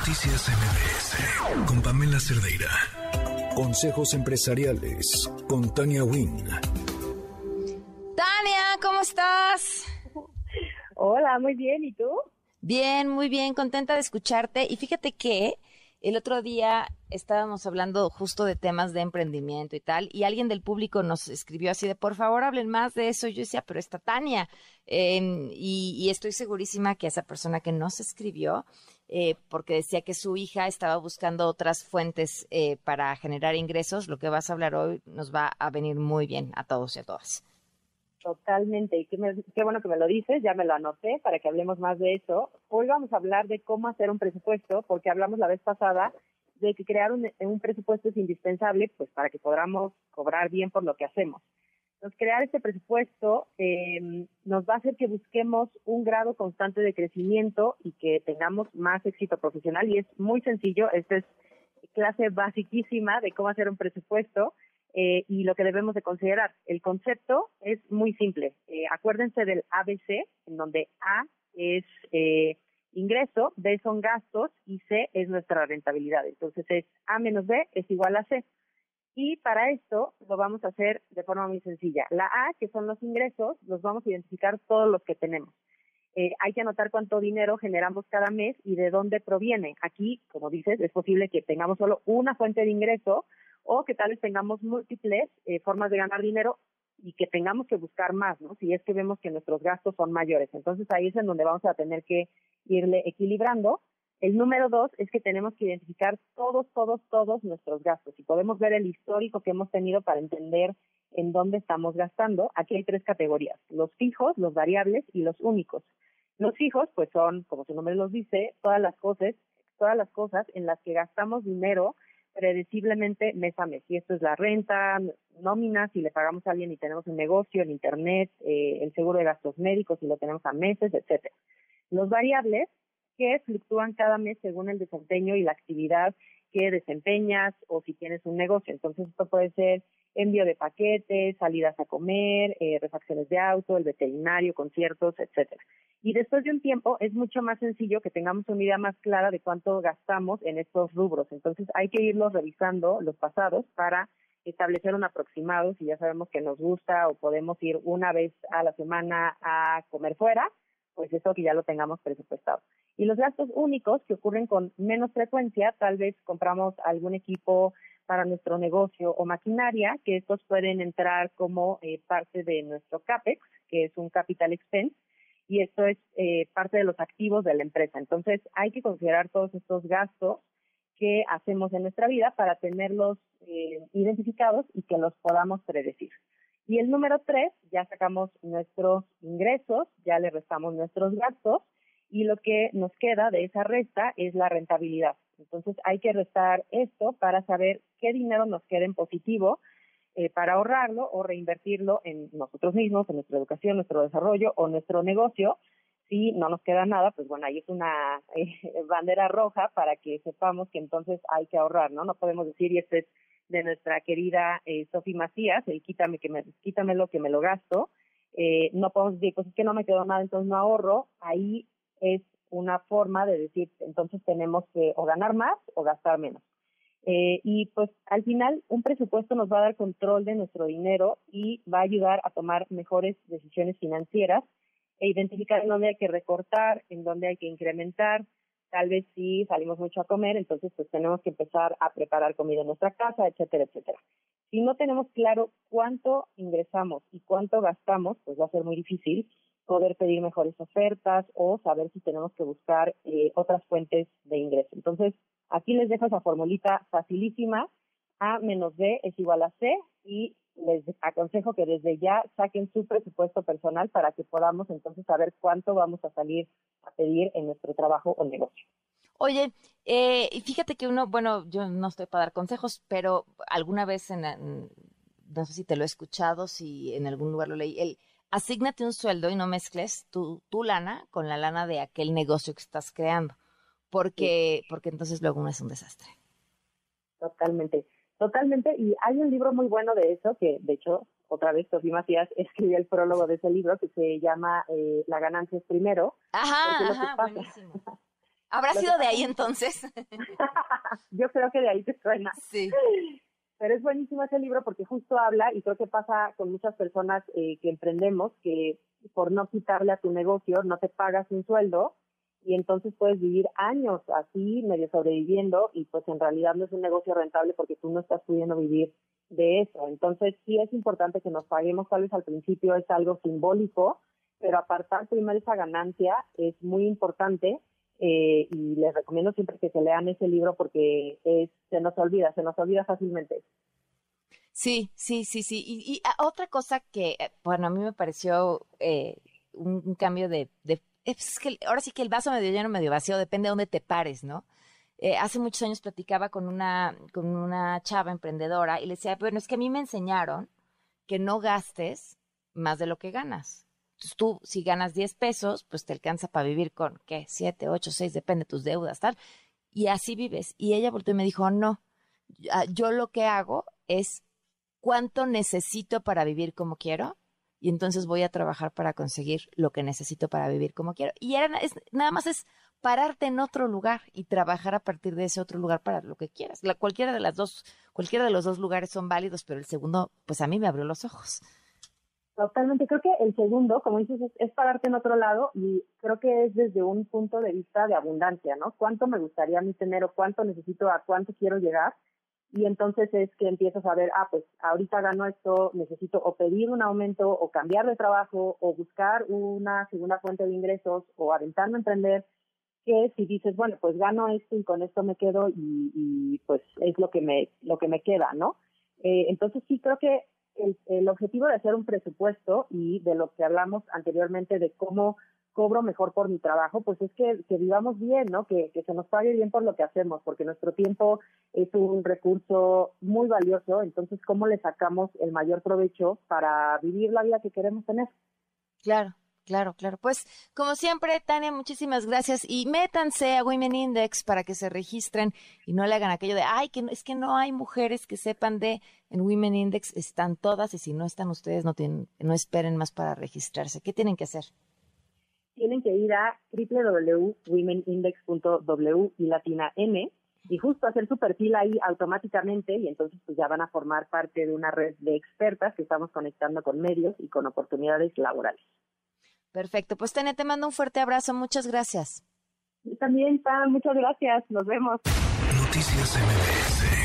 Noticias MBS con Pamela Cerdeira. Consejos empresariales con Tania Wynn. Tania, ¿cómo estás? Hola, muy bien. ¿Y tú? Bien, muy bien, contenta de escucharte. Y fíjate que el otro día estábamos hablando justo de temas de emprendimiento y tal, y alguien del público nos escribió así de, por favor, hablen más de eso. Yo decía, pero está Tania. Em, y, estoy segurísima que esa persona que nos escribió, eh, porque decía que su hija estaba buscando otras fuentes eh, para generar ingresos, lo que vas a hablar hoy nos va a venir muy bien a todos y a todas. Totalmente, y qué, qué, bueno que me lo dices, ya me lo anoté para que hablemos más de eso. Hoy vamos a hablar de cómo hacer un presupuesto, porque hablamos la vez pasada de que crear un, un presupuesto es indispensable pues para que podamos cobrar bien por lo que hacemos. Entonces, crear este presupuesto eh, nos va a hacer que busquemos un grado constante de crecimiento y que tengamos más éxito profesional. Y es muy sencillo, esta es clase basiquísima de cómo hacer un presupuesto eh, y lo que debemos de considerar. El concepto es muy simple. Eh, acuérdense del ABC, en donde A es eh, ingreso, B son gastos y C es nuestra rentabilidad. Entonces es A menos B es igual a C. Y para esto lo vamos a hacer de forma muy sencilla. La A, que son los ingresos, los vamos a identificar todos los que tenemos. hay que anotar cuánto dinero generamos cada mes y de dónde proviene. Aquí, como dices, es posible que tengamos solo una fuente de ingreso o que tal vez tengamos múltiples eh, formas de ganar dinero y que tengamos que buscar más, ¿no? Si es que vemos que nuestros gastos son mayores. Entonces ahí es en donde vamos a tener que irle equilibrando. El número dos es que tenemos que identificar todos, todos, todos nuestros gastos y podemos ver el histórico que hemos tenido para entender en dónde estamos gastando. Aquí hay tres categorías, los fijos, los variables y los únicos. Los fijos, pues son, como su nombre los dice, todas las cosas, todas las cosas en las que gastamos dinero predeciblemente mes a mes. Y esto es la renta, nómina, si le pagamos a alguien y tenemos un negocio, el internet, eh, el seguro de gastos médicos, si lo tenemos a meses, etcétera. Los variables que fluctúan cada mes según el desempeño y la actividad que desempeñas o si tienes un negocio. Entonces, esto puede ser envío de paquetes, salidas a comer, eh, refacciones de auto, el veterinario, conciertos, etcétera. Y después de un tiempo es mucho más sencillo que tengamos una idea más clara de cuánto gastamos en estos rubros. Entonces hay que irlos revisando los pasados para establecer un aproximado si ya sabemos que nos gusta o podemos ir una vez a la semana a comer fuera, pues eso que ya lo tengamos presupuestado. Y los gastos únicos que ocurren con menos frecuencia, tal vez compramos algún equipo para nuestro negocio o maquinaria, que estos pueden entrar como eh, parte de nuestro CAPEX, que es un capital expense, y esto es eh, parte de los activos de la empresa. Entonces, hay que considerar todos estos gastos que hacemos en nuestra vida para tenerlos eh, identificados y que los podamos predecir. Y el número tres, ya sacamos nuestros ingresos, ya le restamos nuestros gastos y lo que nos queda de esa resta es la rentabilidad. Entonces hay que restar esto para saber qué dinero nos queda en positivo eh, para ahorrarlo o reinvertirlo en nosotros mismos, en nuestra educación, nuestro desarrollo o nuestro negocio. Si no nos queda nada, pues bueno, ahí es una eh, bandera roja para que sepamos que entonces hay que ahorrar, ¿no? No podemos decir, y este es de nuestra querida eh, Sofía Macías, el quítame que me, quítamelo que me lo gasto. Eh, no podemos decir, pues es que no me quedó nada, entonces no ahorro. Ahí es una forma de decir, entonces tenemos que o ganar más o gastar menos. Eh, y pues al final un presupuesto nos va a dar control de nuestro dinero y va a ayudar a tomar mejores decisiones financieras e identificar en dónde hay que recortar, en dónde hay que incrementar. Tal vez si salimos mucho a comer, entonces pues tenemos que empezar a preparar comida en nuestra casa, etcétera, etcétera. Si no tenemos claro cuánto ingresamos y cuánto gastamos, pues va a ser muy difícil poder pedir mejores ofertas o saber si tenemos que buscar eh, otras fuentes de ingreso. Entonces, Aquí les dejo esa formulita facilísima. A menos B es igual a C y les aconsejo que desde ya saquen su presupuesto personal para que podamos entonces saber cuánto vamos a salir a pedir en nuestro trabajo o negocio. Oye, eh, fíjate que uno, bueno, yo no estoy para dar consejos, pero alguna vez en, no sé si te lo he escuchado, si en algún lugar lo leí, el asígnate un sueldo y no mezcles tu, tu lana con la lana de aquel negocio que estás creando porque, porque entonces luego no es un desastre. Totalmente, totalmente. Y hay un libro muy bueno de eso, que de hecho, otra vez Sofía Macías escribió el prólogo de ese libro que se llama eh, La ganancia es primero. Ajá, ajá buenísimo. ¿Habrá sido de ahí entonces? Yo creo que de ahí te suena. Sí. Pero es buenísimo ese libro porque justo habla, y creo que pasa con muchas personas eh, que emprendemos, que por no quitarle a tu negocio no te pagas un sueldo y entonces puedes vivir años así, medio sobreviviendo, y pues en realidad no es un negocio rentable porque tú no estás pudiendo vivir de eso. Entonces sí es importante que nos paguemos, tal vez al principio es algo simbólico, pero apartar primero esa ganancia es muy importante eh, y les recomiendo siempre que se lean ese libro porque es, se nos olvida, se nos olvida fácilmente. Sí, sí, sí, sí. Y, ah, otra cosa que, eh, bueno, a mí me pareció eh, un, cambio de, es que ahora sí que el vaso medio lleno, medio vacío, depende de dónde te pares, ¿no? hace muchos años platicaba con una, con una chava emprendedora y le decía, bueno, es que a mí me enseñaron que no gastes más de lo que ganas. Entonces tú, si ganas 10 pesos, pues te alcanza para vivir con, ¿qué? 7, 8, 6, depende de tus deudas, tal. Y así vives. Y ella volvió y me dijo, no, ah, yo lo que hago es cuánto necesito para vivir como quiero y entonces voy a trabajar para conseguir lo que necesito para vivir como quiero. Y era, nada más es pararte en otro lugar y trabajar a partir de ese otro lugar para lo que quieras. La, cualquiera de las dos, cualquiera de los dos lugares son válidos, pero el segundo, pues a mí me abrió los ojos. Totalmente, creo que el segundo, como dices, es, pararte en otro lado y creo que es desde un punto de vista de abundancia, ¿no? ¿Cuánto me gustaría a mí tener o cuánto necesito, a cuánto quiero llegar? Y entonces es que empiezas a ver, ah, pues ahorita gano esto, necesito o pedir un aumento o cambiar de trabajo o buscar una segunda fuente de ingresos o aventarme a emprender, que si dices, bueno, pues gano esto y con esto me quedo y, y pues es lo que me, lo que me queda, ¿no? Eh, entonces sí creo que el, objetivo de hacer un presupuesto y de lo que hablamos anteriormente de cómo cobro mejor por mi trabajo, pues es que, vivamos bien, ¿no? Que, que se nos pague bien por lo que hacemos, porque nuestro tiempo es un recurso muy valioso, entonces, ¿cómo le sacamos el mayor provecho para vivir la vida que queremos tener? Claro, Claro, claro. Pues como siempre, Tania, muchísimas gracias y métanse a Women Index para que se registren y no le hagan aquello de, ay, que es que no hay mujeres que sepan de en Women Index están todas y si no están ustedes no tienen no esperen más para registrarse. ¿Qué tienen que hacer? Tienen que ir a www.womenindex.w y latina m y justo hacer su perfil ahí automáticamente y entonces pues ya van a formar parte de una red de expertas que estamos conectando con medios y con oportunidades laborales. Perfecto. Pues Tene, te mando un fuerte abrazo. Muchas gracias. también, Pam. Muchas gracias. Nos vemos. Noticias MBS